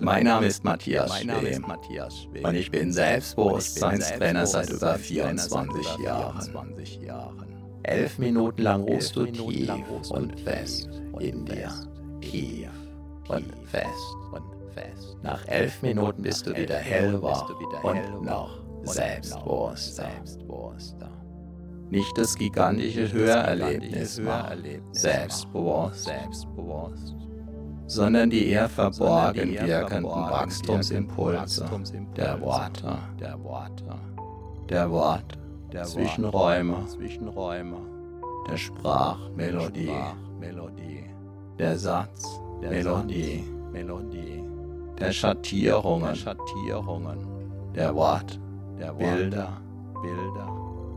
Mein Name ist Matthias Schwem. Und ich bin Selbstbewusstseinstrainer seit über 24 Jahren. Elf Minuten lang ruhst du tief und fest in dir. Tief und fest. Nach elf Minuten bist du wieder hellwach und noch selbstbewusster. Nicht das gigantische Hörerlebnis, selbstbewusst, sondern die eher verborgen wirkenden Wachstumsimpulse der Worte, der Wort, Zwischenräume, der Sprachmelodie, der Satz, Melodie, der Schattierungen, der Wort, Bilder,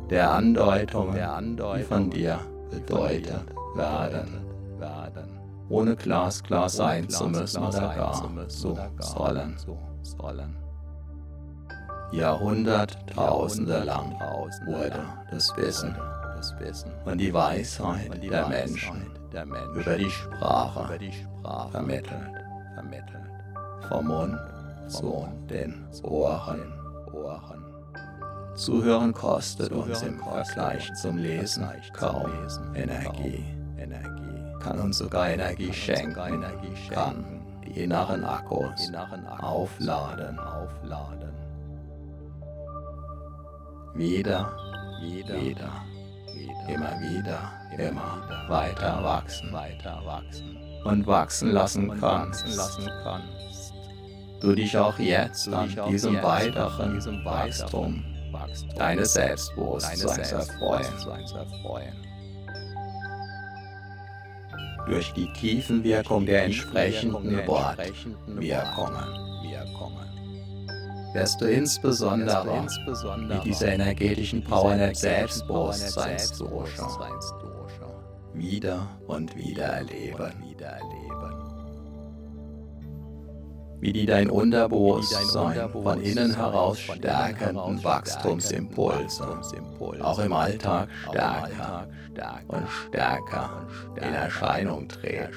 der Andeutungen, die von dir bedeutet werden ohne glasklar sein zu müssen oder gar zu sollen. Jahrhunderttausende lang wurde das Wissen und die Weisheit der Menschen über die Sprache vermittelt, vom Mund zu den Ohren. Zuhören kostet uns im Vergleich zum Lesen kaum Energie kann uns sogar Energie schenken, kann die inneren Akkus aufladen. Wieder, wieder, immer wieder, immer weiter wachsen und wachsen lassen kannst. Du dich auch jetzt an diesem weiteren Wachstum deines Selbstbewusstseins erfreuen durch die Tiefenwirkung der entsprechenden Wortwirkungen wirst du insbesondere mit dieser energetischen Power der Selbstbewusstseinsdusche wieder und wieder erleben wie die dein Unterbewusstsein von innen heraus stärkenden Wachstumsimpulse auch im Alltag stärker und stärker in Erscheinung treten.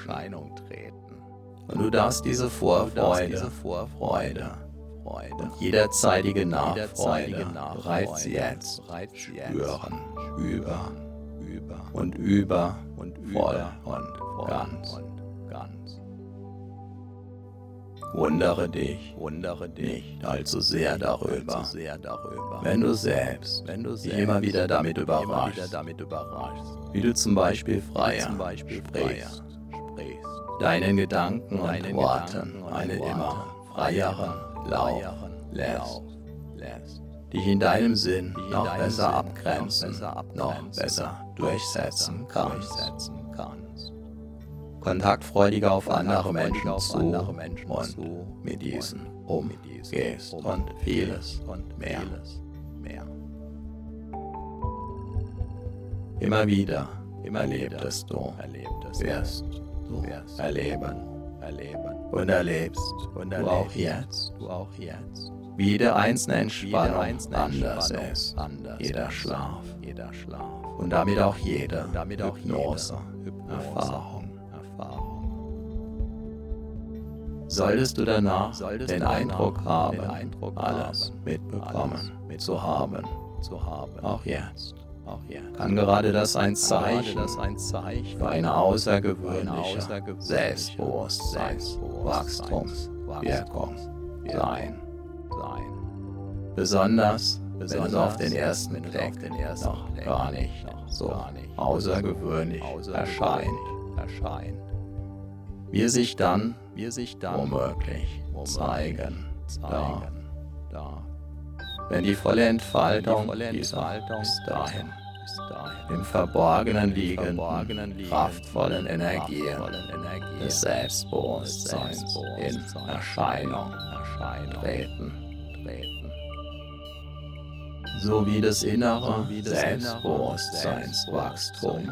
Und du darfst diese Vorfreude, Freude und jederzeitige Nachfreude bereits jetzt spüren, über und über und voll und ganz. Wundere dich, wundere dich nicht allzu sehr darüber, allzu sehr darüber wenn du selbst, wenn du dich immer wieder damit überraschst, wieder damit überraschst wie du zum Beispiel freier zum Beispiel sprichst, sprichst, deinen Gedanken und deinen Worten eine immer freieren Lauf lässt, lässt, dich in deinem Sinn noch besser abgrenzen, noch besser durchsetzen kannst kontaktfreudiger auf andere Menschen zu und mit diesen umgehst und vieles und mehr. Immer wieder immer erlebtest du, wirst du erleben. und erlebst du auch jetzt, wie jede einzelne Entspannung anders ist, jeder Schlaf. Und damit auch jede Hypnose, Erfahrung. Solltest du danach den Eindruck haben, alles mitbekommen zu haben, auch jetzt. Kann gerade das ein Zeichen für eine außergewöhnliche Selbstbewusstseins, Wachstumswirkung sein. Besonders, wenn es auf den ersten Blick noch gar nicht so außergewöhnlich erscheint wir sich dann, wir sich dann womöglich zeigen, zeigen darf. Wenn die volle Entfaltung, dieser bis dahin im Verborgenen liegenden, kraftvollen Energien des Selbstbewusstseins in Erscheinung treten. So wie das innere Selbstbewusstseinswachstum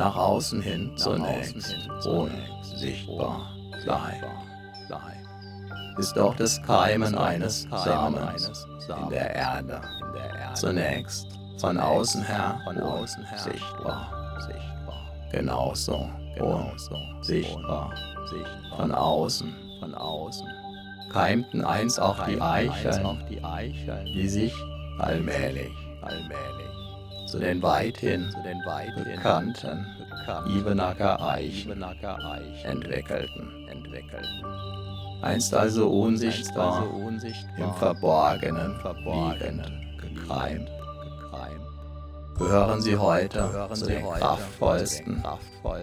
nach außen hin zunächst unsichtbar bleibt ist auch das Keimen eines Samens in der Erde. zunächst von außen her unsichtbar. Genauso unsichtbar von außen. Keimten einst auch die Eicheln, die sich allmählich zu den weithin bekannten Ibenacker Eichen entwickelten einst also unsichtbar, im Verborgenen, Verborgenen gekreimt. Gehören sie heute zu den kraftvollsten,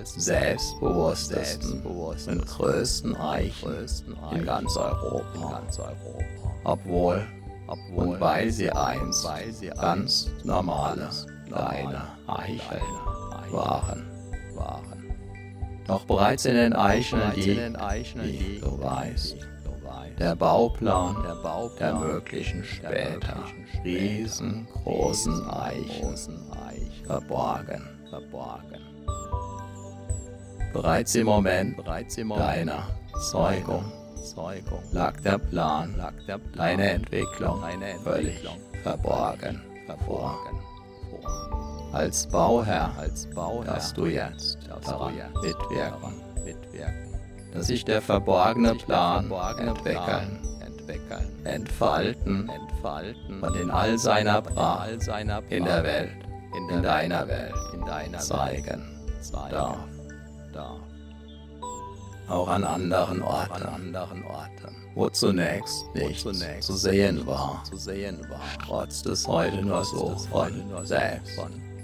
selbstbewusstesten und größten Eichen in ganz Europa. Obwohl und weil sie einst ganz normale, kleine Eicheln waren. Doch bereits in den Eicheln liegt, wie du weißt, der Bauplan der möglichen später riesengroßen Eichen verborgen. Bereits im Moment deiner Zeugung lag der Plan, deine Entwicklung völlig verborgen. vor als Bauherr, als Bauherr. dass du jetzt daran mitwirken, mitwirken, dass sich der verborgene Plan entwickeln, entwickeln, entfalten, entfalten. Und in all seiner Pracht in der Welt, in deiner Welt, in deiner zeigen. Darf, darf. Auch an anderen Orten, anderen Orten. Wo zunächst nichts zu sehen war, trotz des heute nur so von selbst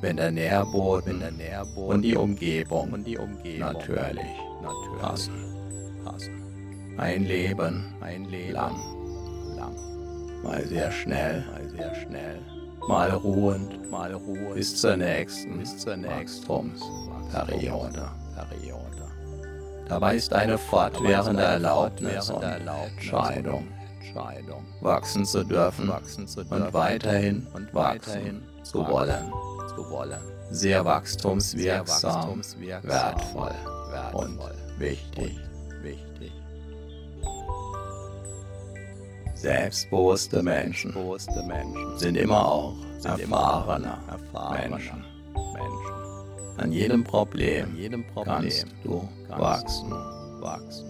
wenn der Nährboden und die Umgebung natürlich passen. Ein Leben lang, mal sehr schnell, mal ruhend. Bis zur nächsten Wachstumsperiode. Dabei ist eine fortwährende Erlaubnis und Entscheidung, wachsen zu dürfen und weiterhin wachsen zu wollen sehr wachstumswirksam, wertvoll und wichtig. Selbstbewusste Menschen sind immer auch erfahrene Menschen. An jedem Problem kannst du wachsen,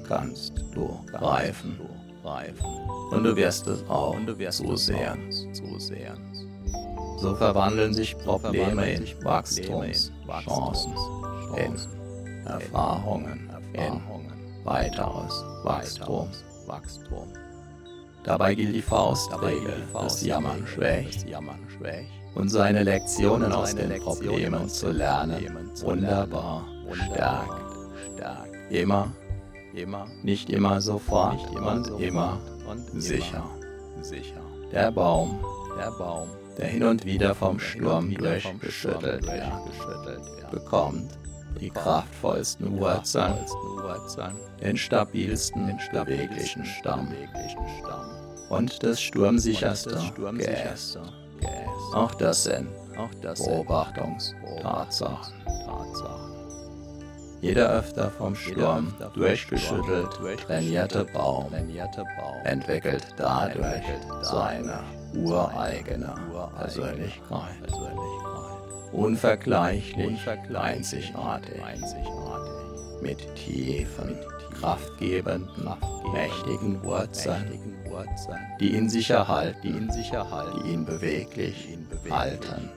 kannst du reifen. und du wirst es auch zusehen. So verwandeln sich Probleme in Wachstumschancen, in Erfahrungen, in weiteres Wachstum. Dabei gilt die Faustregel, das Jammern schwächt und seine Lektionen aus den Problemen zu lernen, wunderbar stärkt. Immer, nicht immer sofort und immer sicher. Der Baum, der Baum der hin und wieder vom Sturm durchgeschüttelt wird, bekommt die kraftvollsten Wurzeln, den stabilsten, beweglichen Stamm und das sturmsicherste Geäst. Auch das sind Beobachtungstatsachen. Jeder öfter vom Sturm durchgeschüttelt trainierte Baum entwickelt dadurch seine ureigene Persönlichkeit. Unvergleichlich, einzigartig, mit tiefen, kraftgebenden, mächtigen Wurzeln, die in sich erhalten, die ihn beweglich halten,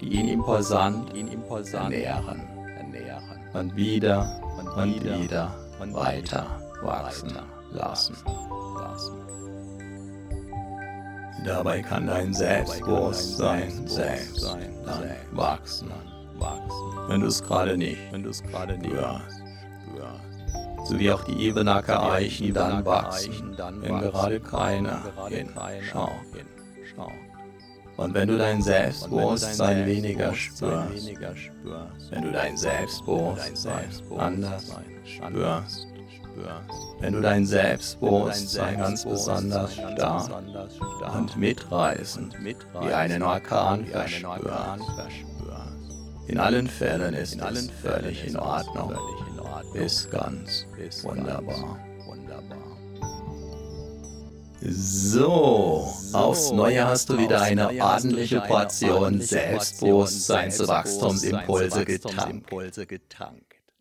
die ihn imposant ernähren und wieder und wieder weiter wachsen lassen. Dabei kann dein Selbstbewusstsein selbst dann wachsen, wenn du es gerade nicht hörst. So wie auch die Ebenacker Eichen dann wachsen, wenn gerade keiner hinschaut. Und wenn du dein Selbstbewusstsein weniger spürst, wenn du dein Selbstbewusstsein anders spürst, wenn du dein Selbstbewusstsein ganz besonders stark und mitreißend wie einen Orkan verspürst. In allen Fällen ist es völlig in Ordnung, ist ganz wunderbar. So, aufs Neue hast du wieder eine ordentliche Portion Selbstbewusstseinswachstumsimpulse getankt.